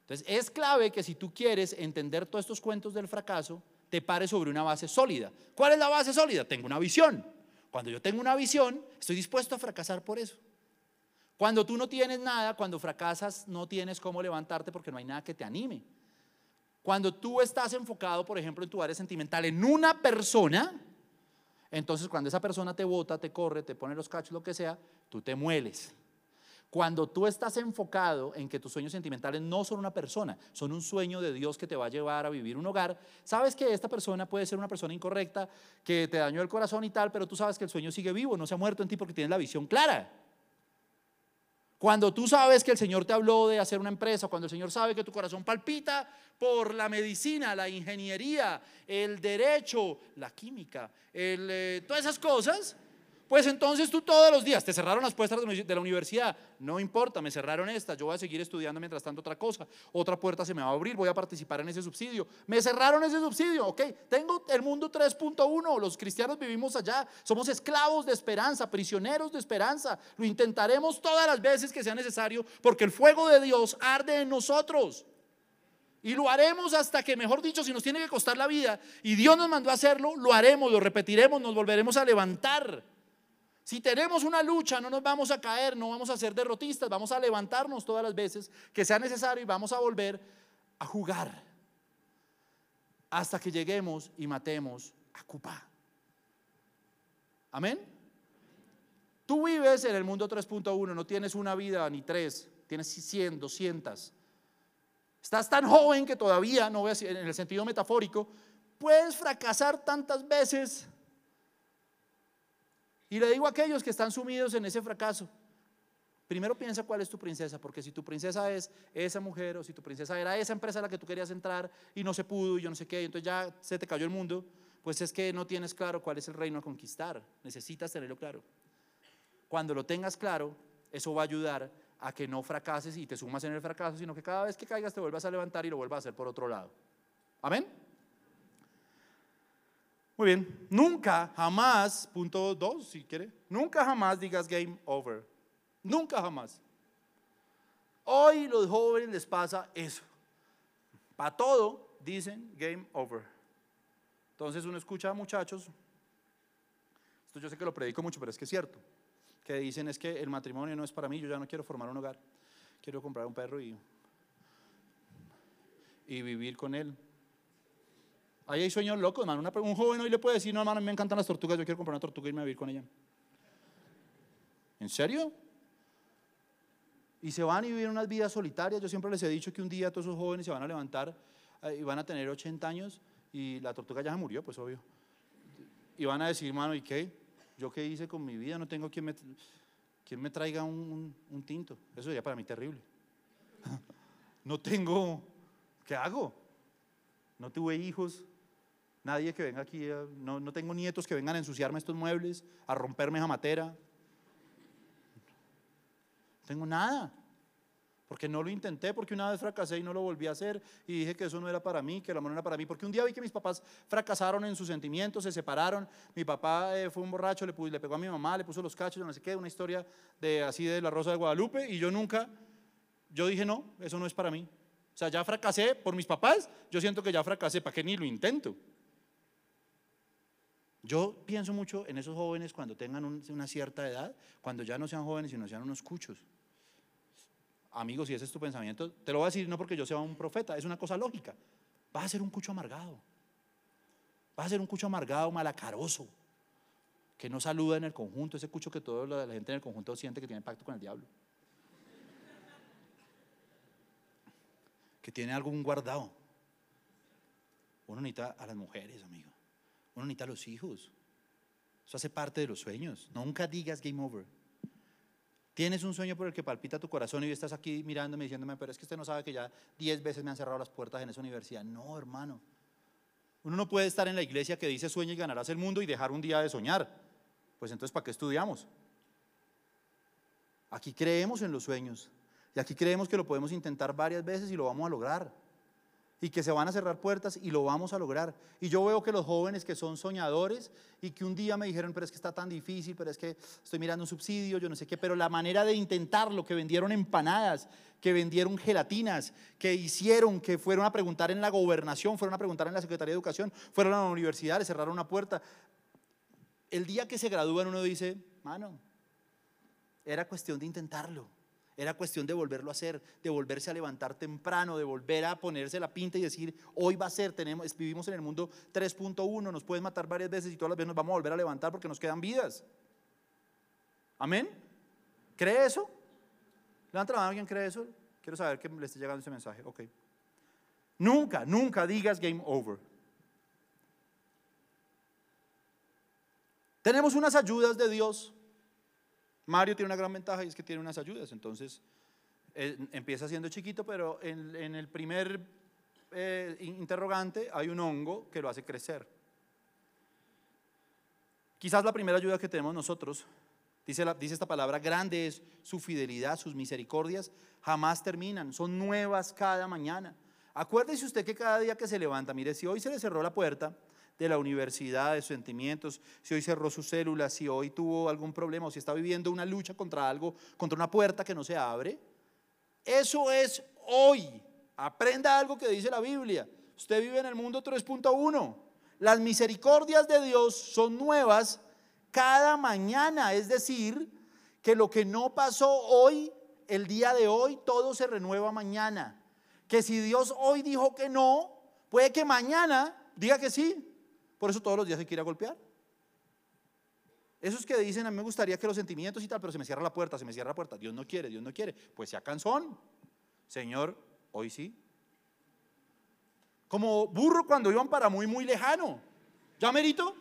Entonces, es clave que si tú quieres entender todos estos cuentos del fracaso, te pares sobre una base sólida. ¿Cuál es la base sólida? Tengo una visión. Cuando yo tengo una visión, estoy dispuesto a fracasar por eso. Cuando tú no tienes nada, cuando fracasas, no tienes cómo levantarte porque no hay nada que te anime. Cuando tú estás enfocado, por ejemplo, en tu área sentimental, en una persona, entonces cuando esa persona te bota, te corre, te pone los cachos, lo que sea, tú te mueles. Cuando tú estás enfocado en que tus sueños sentimentales no son una persona, son un sueño de Dios que te va a llevar a vivir un hogar, sabes que esta persona puede ser una persona incorrecta, que te dañó el corazón y tal, pero tú sabes que el sueño sigue vivo, no se ha muerto en ti porque tienes la visión clara. Cuando tú sabes que el Señor te habló de hacer una empresa, cuando el Señor sabe que tu corazón palpita por la medicina, la ingeniería, el derecho, la química, eh, todas esas cosas, pues entonces tú todos los días te cerraron las puertas de la universidad. No importa, me cerraron esta. Yo voy a seguir estudiando mientras tanto otra cosa. Otra puerta se me va a abrir, voy a participar en ese subsidio. Me cerraron ese subsidio, ok. Tengo el mundo 3.1. Los cristianos vivimos allá. Somos esclavos de esperanza, prisioneros de esperanza. Lo intentaremos todas las veces que sea necesario porque el fuego de Dios arde en nosotros. Y lo haremos hasta que, mejor dicho, si nos tiene que costar la vida y Dios nos mandó a hacerlo, lo haremos, lo repetiremos, nos volveremos a levantar. Si tenemos una lucha, no nos vamos a caer, no vamos a ser derrotistas, vamos a levantarnos todas las veces que sea necesario y vamos a volver a jugar hasta que lleguemos y matemos a Cupá. Amén. Tú vives en el mundo 3.1, no tienes una vida ni tres, tienes 100, 200. Estás tan joven que todavía, no voy a decir en el sentido metafórico, puedes fracasar tantas veces y le digo a aquellos que están sumidos en ese fracaso, primero piensa cuál es tu princesa, porque si tu princesa es esa mujer o si tu princesa era esa empresa a la que tú querías entrar y no se pudo y yo no sé qué, y entonces ya se te cayó el mundo, pues es que no tienes claro cuál es el reino a conquistar. Necesitas tenerlo claro. Cuando lo tengas claro, eso va a ayudar a que no fracases y te sumas en el fracaso, sino que cada vez que caigas te vuelvas a levantar y lo vuelvas a hacer por otro lado. Amén. Muy bien, nunca, jamás, punto dos, si quiere, nunca jamás digas game over. Nunca jamás. Hoy los jóvenes les pasa eso. Para todo dicen game over. Entonces uno escucha a muchachos, esto yo sé que lo predico mucho, pero es que es cierto, que dicen es que el matrimonio no es para mí, yo ya no quiero formar un hogar, quiero comprar un perro y, y vivir con él. Ahí hay sueños locos, hermano. un joven hoy le puede decir, no, hermano, me encantan las tortugas, yo quiero comprar una tortuga y me voy a vivir con ella. ¿En serio? Y se van a vivir unas vidas solitarias. Yo siempre les he dicho que un día todos esos jóvenes se van a levantar eh, y van a tener 80 años y la tortuga ya se murió, pues obvio. Y van a decir, hermano, ¿y qué? ¿Yo qué hice con mi vida? No tengo quien me, quien me traiga un, un tinto. Eso sería para mí terrible. no tengo, ¿qué hago? No tuve hijos, Nadie que venga aquí, eh, no, no tengo nietos que vengan a ensuciarme estos muebles, a romperme esa matera. No tengo nada. Porque no lo intenté, porque una vez fracasé y no lo volví a hacer y dije que eso no era para mí, que el amor no era para mí. Porque un día vi que mis papás fracasaron en sus sentimientos, se separaron. Mi papá eh, fue un borracho, le, le, pegó a mi mamá, le puso los cachos, no sé qué, una historia de así de la Rosa de Guadalupe. Y yo nunca, yo dije no, eso no es para mí. O sea, ya fracasé por mis papás, yo siento que ya fracasé, ¿para qué ni lo intento? Yo pienso mucho en esos jóvenes cuando tengan una cierta edad, cuando ya no sean jóvenes, sino sean unos cuchos. Amigos, si ese es tu pensamiento, te lo voy a decir no porque yo sea un profeta, es una cosa lógica. Vas a ser un cucho amargado. Vas a ser un cucho amargado, malacaroso. Que no saluda en el conjunto, ese cucho que toda la gente en el conjunto siente que tiene pacto con el diablo. Que tiene algún guardado. Uno necesita a las mujeres, amigo. Uno necesita a los hijos. Eso hace parte de los sueños. Nunca digas game over. Tienes un sueño por el que palpita tu corazón y estás aquí mirándome diciéndome, pero es que usted no sabe que ya diez veces me han cerrado las puertas en esa universidad. No, hermano. Uno no puede estar en la iglesia que dice sueña y ganarás el mundo y dejar un día de soñar. Pues entonces, ¿para qué estudiamos? Aquí creemos en los sueños y aquí creemos que lo podemos intentar varias veces y lo vamos a lograr y que se van a cerrar puertas y lo vamos a lograr. Y yo veo que los jóvenes que son soñadores y que un día me dijeron, pero es que está tan difícil, pero es que estoy mirando un subsidio, yo no sé qué, pero la manera de intentarlo, que vendieron empanadas, que vendieron gelatinas, que hicieron, que fueron a preguntar en la gobernación, fueron a preguntar en la Secretaría de Educación, fueron a la universidad, le cerraron una puerta. El día que se gradúan uno dice, mano, era cuestión de intentarlo. Era cuestión de volverlo a hacer, de volverse a levantar temprano, de volver a ponerse la pinta y decir, hoy va a ser, tenemos, vivimos en el mundo 3.1, nos pueden matar varias veces y todas las veces nos vamos a volver a levantar porque nos quedan vidas. Amén. ¿Cree eso? Levanta la mano, ¿alguien cree eso? Quiero saber que le esté llegando ese mensaje. Ok. Nunca, nunca digas game over. Tenemos unas ayudas de Dios Mario tiene una gran ventaja y es que tiene unas ayudas, entonces eh, empieza siendo chiquito, pero en, el primer eh, interrogante hay un hongo que lo hace crecer. Quizás la primera ayuda que tenemos nosotros, dice, dice esta palabra, grande es su fidelidad, sus misericordias, jamás terminan, son nuevas cada mañana. Acuérdese usted que cada día que se levanta, mire, si hoy se le cerró la puerta, de la universidad, de sentimientos, si hoy cerró sus células, si hoy tuvo algún problema o si está viviendo una lucha contra algo, contra una puerta que no se abre. Eso es hoy. Aprenda algo que dice la Biblia. Usted vive en el mundo 3.1. Las misericordias de Dios son nuevas cada mañana, es decir, que lo que no pasó hoy, el día de hoy, todo se renueva mañana. Que si Dios hoy dijo que no, puede que mañana diga que sí. Por eso todos los días hay que ir a golpear. Esos que dicen, a mí me gustaría que los sentimientos y tal, pero se me cierra la puerta, se me cierra la puerta. Dios no quiere, Dios no quiere. Pues sea cansón. Señor, hoy sí. Como burro cuando iban para muy, muy lejano. ¿Ya merito?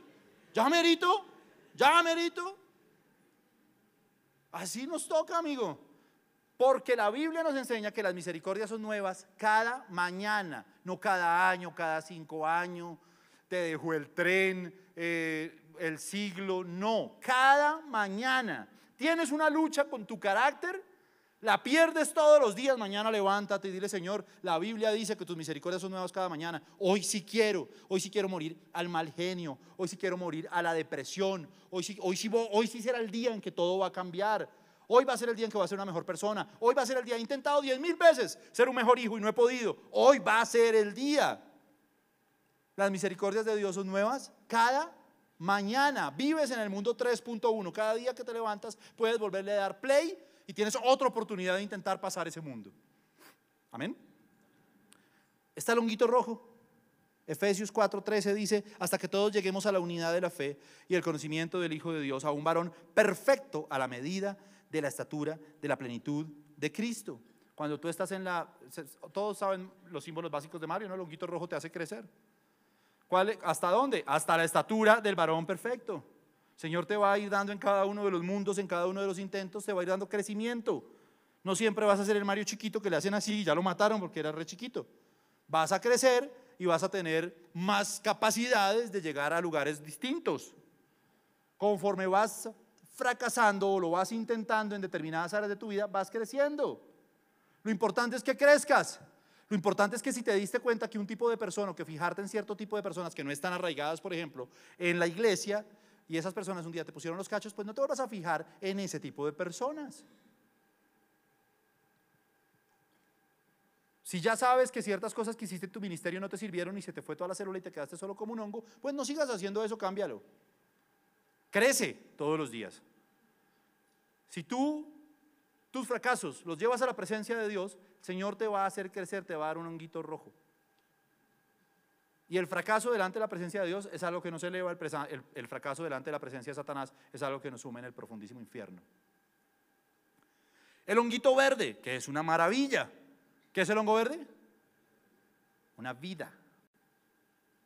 ¿Ya merito? ¿Ya merito? Así nos toca, amigo. Porque la Biblia nos enseña que las misericordias son nuevas cada mañana, no cada año, cada cinco años, te dejó el tren, eh, el siglo, no, cada mañana tienes una lucha con tu carácter, la pierdes todos los días, mañana levántate y dile, Señor, la Biblia dice que tus misericordias son nuevas cada mañana. Hoy sí quiero, hoy sí quiero morir al mal genio, hoy sí quiero morir a la depresión, hoy sí, hoy sí, hoy sí será el día en que todo va a cambiar. Hoy va a ser el día en que voy a ser una mejor persona. Hoy va a ser el día, he intentado diez mil veces ser un mejor hijo y no he podido. Hoy va a ser el día. Las misericordias de Dios son nuevas cada mañana. Vives en el mundo 3.1. Cada día que te levantas puedes volverle a dar play y tienes otra oportunidad de intentar pasar ese mundo. Amén. Está el honguito rojo. Efesios 4:13 dice, hasta que todos lleguemos a la unidad de la fe y el conocimiento del Hijo de Dios, a un varón perfecto a la medida de la estatura de la plenitud de Cristo. Cuando tú estás en la... Todos saben los símbolos básicos de Mario, ¿no? El honguito rojo te hace crecer. ¿Hasta dónde? Hasta la estatura del varón perfecto. Señor te va a ir dando en cada uno de los mundos, en cada uno de los intentos, te va a ir dando crecimiento. No siempre vas a ser el Mario chiquito que le hacen así y ya lo mataron porque era re chiquito. Vas a crecer y vas a tener más capacidades de llegar a lugares distintos. Conforme vas fracasando o lo vas intentando en determinadas áreas de tu vida, vas creciendo. Lo importante es que crezcas. Lo importante es que si te diste cuenta que un tipo de persona, o que fijarte en cierto tipo de personas que no están arraigadas, por ejemplo, en la iglesia, y esas personas un día te pusieron los cachos, pues no te vuelvas a fijar en ese tipo de personas. Si ya sabes que ciertas cosas que hiciste en tu ministerio no te sirvieron y se te fue toda la célula y te quedaste solo como un hongo, pues no sigas haciendo eso, cámbialo. Crece todos los días. Si tú tus fracasos los llevas a la presencia de Dios, Señor te va a hacer crecer, te va a dar un honguito rojo. Y el fracaso delante de la presencia de Dios es algo que no se eleva, el, el, fracaso delante de la presencia de Satanás es algo que nos sume en el profundísimo infierno. El honguito verde, que es una maravilla. ¿Qué es el hongo verde? Una vida.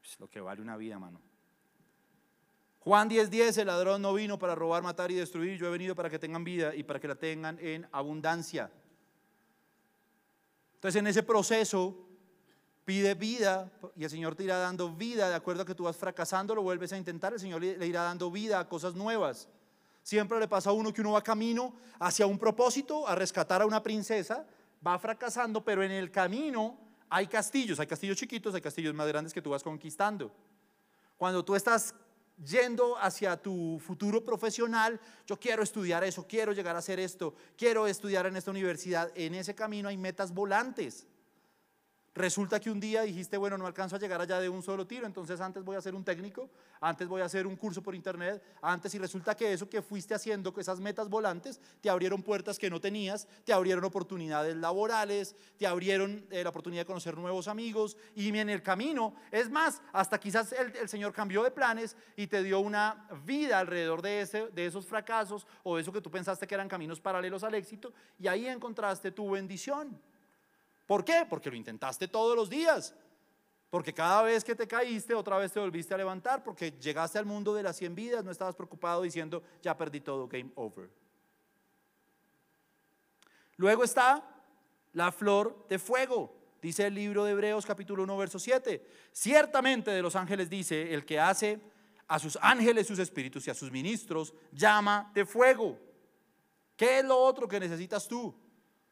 Es lo que vale una vida, mano. Juan 10:10, 10, el ladrón no vino para robar, matar y destruir, yo he venido para que tengan vida y para que la tengan en abundancia. Entonces en ese proceso pide vida y el Señor te irá dando vida, de acuerdo a que tú vas fracasando, lo vuelves a intentar, el Señor le irá dando vida a cosas nuevas. Siempre le pasa a uno que uno va camino hacia un propósito, a rescatar a una princesa, va fracasando, pero en el camino hay castillos, hay castillos chiquitos, hay castillos más grandes que tú vas conquistando. Cuando tú estás yendo hacia tu futuro profesional, yo quiero estudiar eso, quiero llegar a hacer esto, quiero estudiar en esta universidad, en ese camino hay metas volantes. Resulta que un día dijiste, bueno, no alcanzo a llegar allá de un solo tiro, entonces antes voy a hacer un técnico, antes voy a hacer un curso por internet, antes y resulta que eso que fuiste haciendo, esas metas volantes, te abrieron puertas que no tenías, te abrieron oportunidades laborales, te abrieron eh, la oportunidad de conocer nuevos amigos y en el camino, es más, hasta quizás el, Señor cambió de planes y te dio una vida alrededor de, ese, de esos fracasos o eso que tú pensaste que eran caminos paralelos al éxito y ahí encontraste tu bendición. ¿Por qué? Porque lo intentaste todos los días. Porque cada vez que te caíste, otra vez te volviste a levantar, porque llegaste al mundo de las 100 vidas, no estabas preocupado diciendo, ya perdí todo, game over. Luego está la flor de fuego, dice el libro de Hebreos capítulo 1, verso 7. Ciertamente de los ángeles dice, el que hace a sus ángeles sus espíritus y a sus ministros llama de fuego. ¿Qué es lo otro que necesitas tú?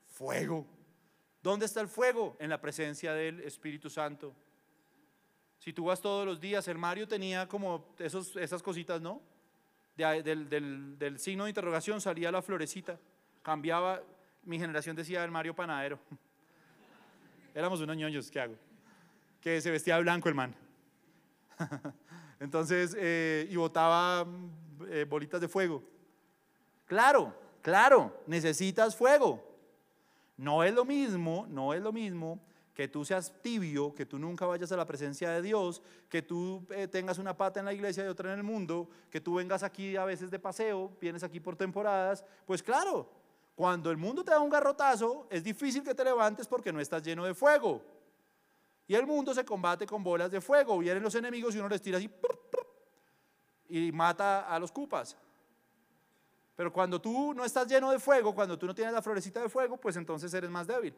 Fuego. ¿Dónde está el fuego? En la presencia del Espíritu Santo. Si tú vas todos los días, el Mario tenía como esas cositas, ¿no? del, signo de interrogación salía la florecita, cambiaba, mi generación decía el Mario Panadero. Éramos unos ñoños, ¿qué hago? Que se vestía blanco el man. Entonces, eh, y botaba eh, bolitas de fuego. Claro, claro, necesitas fuego. No es lo mismo, no es lo mismo que tú seas tibio, que tú nunca vayas a la presencia de Dios, que tú eh, tengas una pata en la iglesia y otra en el mundo, que tú vengas aquí a veces de paseo, vienes aquí por temporadas, pues claro, cuando el mundo te da un garrotazo, es difícil que te levantes porque no estás lleno de fuego. Y el mundo se combate con bolas de fuego, vienen los enemigos y uno les tira así y mata a los cupas. Pero cuando tú no estás lleno de fuego, cuando tú no tienes la florecita de fuego, pues entonces eres más débil.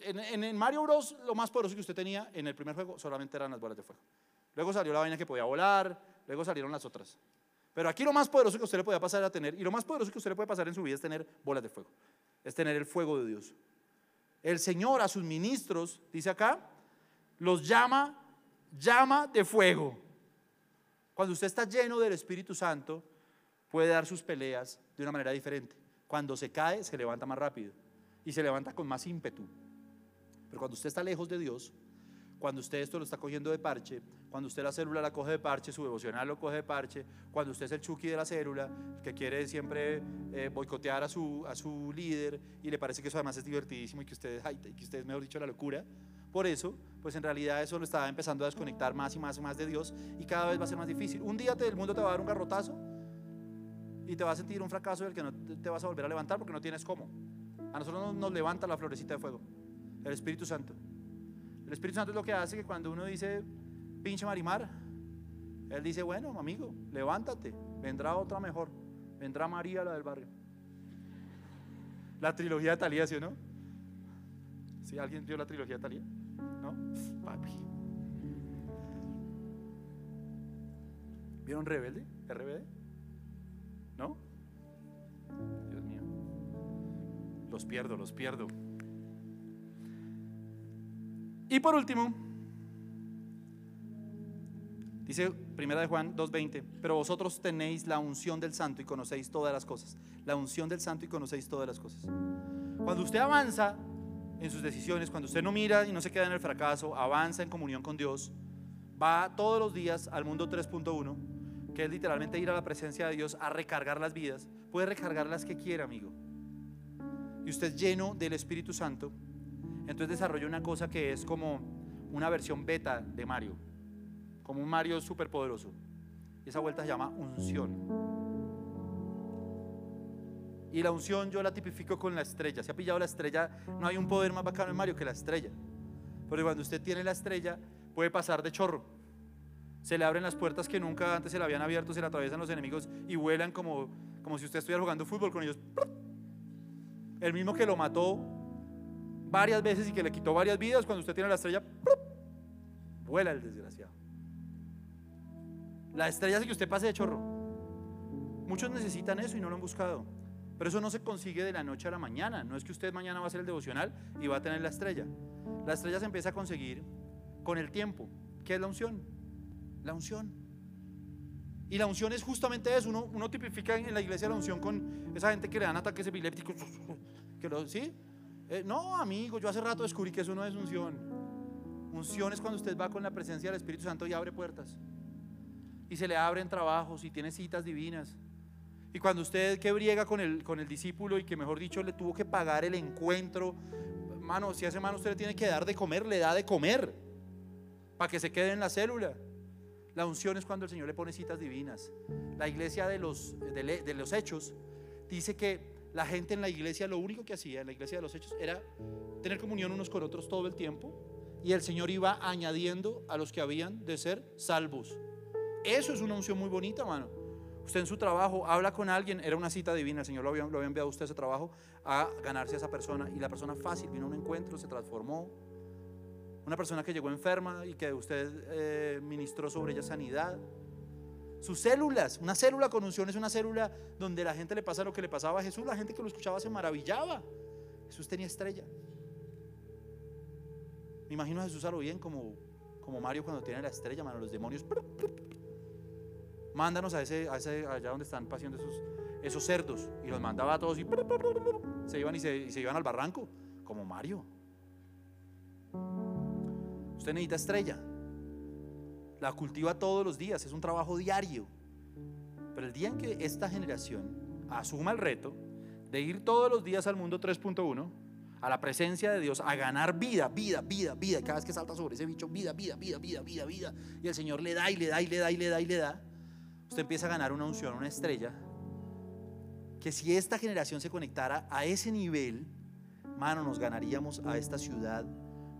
En, Mario Bros, lo más poderoso que usted tenía en el primer juego solamente eran las bolas de fuego. Luego salió la vaina que podía volar, luego salieron las otras. Pero aquí lo más poderoso que usted le podía pasar a tener, y lo más poderoso que usted le puede pasar en su vida es tener bolas de fuego, es tener el fuego de Dios. El Señor a sus ministros, dice acá, los llama, llama de fuego. Cuando usted está lleno del Espíritu Santo, puede dar sus peleas de una manera diferente. Cuando se cae, se levanta más rápido y se levanta con más ímpetu. Pero cuando usted está lejos de Dios, cuando usted esto lo está cogiendo de parche, cuando usted la célula la coge de parche, su devocional lo coge de parche, cuando usted es el chuki de la célula, que quiere siempre eh, boicotear a su, a su líder y le parece que eso además es divertidísimo y que usted, que usted es, mejor dicho, la locura, por eso, pues en realidad eso lo está empezando a desconectar más y más y más de Dios y cada vez va a ser más difícil. Un día el mundo te va a dar un garrotazo y te vas a sentir un fracaso del que no te vas a volver a levantar porque no tienes cómo. A nosotros nos levanta la florecita de fuego, el Espíritu Santo. El Espíritu Santo es lo que hace que cuando uno dice, pinche Marimar, él dice, bueno, amigo, levántate, vendrá otra mejor, vendrá María, la del barrio. La trilogía de Talía, ¿sí o no? ¿Sí alguien vio la trilogía de Talía? ¿No? Papi. ¿Vieron Rebelde? ¿RBD? ¿No? Dios mío. Los pierdo, los pierdo. Y por último, dice Primera de Juan 2:20, pero vosotros tenéis la unción del Santo y conocéis todas las cosas. La unción del Santo y conocéis todas las cosas. Cuando usted avanza en sus decisiones, cuando usted no mira y no se queda en el fracaso, avanza en comunión con Dios, va todos los días al mundo 3.1 que es literalmente ir a la presencia de Dios a recargar las vidas, puede recargar las que quiera, amigo. Y usted es lleno del Espíritu Santo, entonces desarrolla una cosa que es como una versión beta de Mario, como un Mario súper poderoso. Esa vuelta se llama unción. Y la unción yo la tipifico con la estrella. ¿Se ha pillado la estrella? No hay un poder más bacano en Mario que la estrella. Pero cuando usted tiene la estrella, puede pasar de chorro. Se le abren las puertas que nunca antes se le habían abierto, se le atraviesan los enemigos y vuelan como, como si usted estuviera jugando fútbol con ellos. El mismo que lo mató varias veces y que le quitó varias vidas, cuando usted tiene la estrella, vuela el desgraciado. La estrella hace que usted pase de chorro. Muchos necesitan eso y no lo han buscado. Pero eso no se consigue de la noche a la mañana. No es que usted mañana va a hacer el devocional y va a tener la estrella. La estrella se empieza a conseguir con el tiempo. ¿Qué es la unción? La unción. Y la unción es justamente eso. Uno, tipifica en la iglesia la unción con esa gente que le dan ataques epilépticos. Que lo, ¿Sí? Eh, no, amigo, yo hace rato descubrí que eso no es unción. Unción es cuando usted va con la presencia del Espíritu Santo y abre puertas. Y se le abren trabajos y tiene citas divinas y cuando usted que briega con el, con el discípulo y que mejor dicho le tuvo que pagar el encuentro, mano, si a ese mano usted le tiene que dar de comer, le da de comer para que se quede en la célula. La unción es cuando el Señor le pone citas divinas. La iglesia de los, de, los hechos dice que la gente en la iglesia lo único que hacía en la iglesia de los hechos era tener comunión unos con otros todo el tiempo y el Señor iba añadiendo a los que habían de ser salvos. Eso es una unción muy bonita, mano. Usted en su trabajo habla con alguien, era una cita divina, el Señor lo había, lo había enviado a usted ese trabajo a ganarse a esa persona y la persona fácil vino a un encuentro, se transformó. Una persona que llegó enferma y que usted eh, ministró sobre ella sanidad. Sus células, una célula con unción es una célula donde la gente le pasa lo que le pasaba a Jesús, la gente que lo escuchaba se maravillaba. Jesús tenía estrella. Me imagino a Jesús a lo bien como, como Mario cuando tiene la estrella, mano, los demonios mándanos a ese, allá donde están paseando esos, esos cerdos. Y los mandaba a todos y se iban y se, iban al barranco, como Mario. Usted necesita estrella. La cultiva todos los días, es un trabajo diario. Pero el día en que esta generación asuma el reto de ir todos los días al mundo 3.1, a la presencia de Dios, a ganar vida, vida, vida, vida, cada vez que salta sobre ese bicho, vida, vida, vida, vida, vida, vida, y el Señor le da y le da y le da y le da y le da, usted empieza a ganar una unción, una estrella, que si esta generación se conectara a ese nivel, mano, nos ganaríamos a esta ciudad,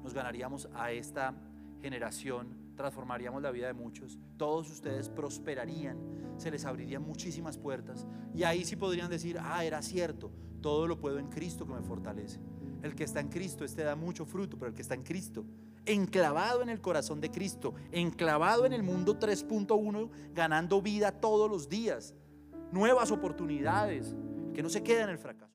nos ganaríamos a esta generación, transformaríamos la vida de muchos, todos ustedes prosperarían, se les abrirían muchísimas puertas y ahí sí podrían decir, ah, era cierto, todo lo puedo en Cristo que me fortalece. El que está en Cristo, este da mucho fruto, pero el que está en Cristo enclavado en el corazón de Cristo, enclavado en el mundo 3.1, ganando vida todos los días, nuevas oportunidades, que no se queda en el fracaso.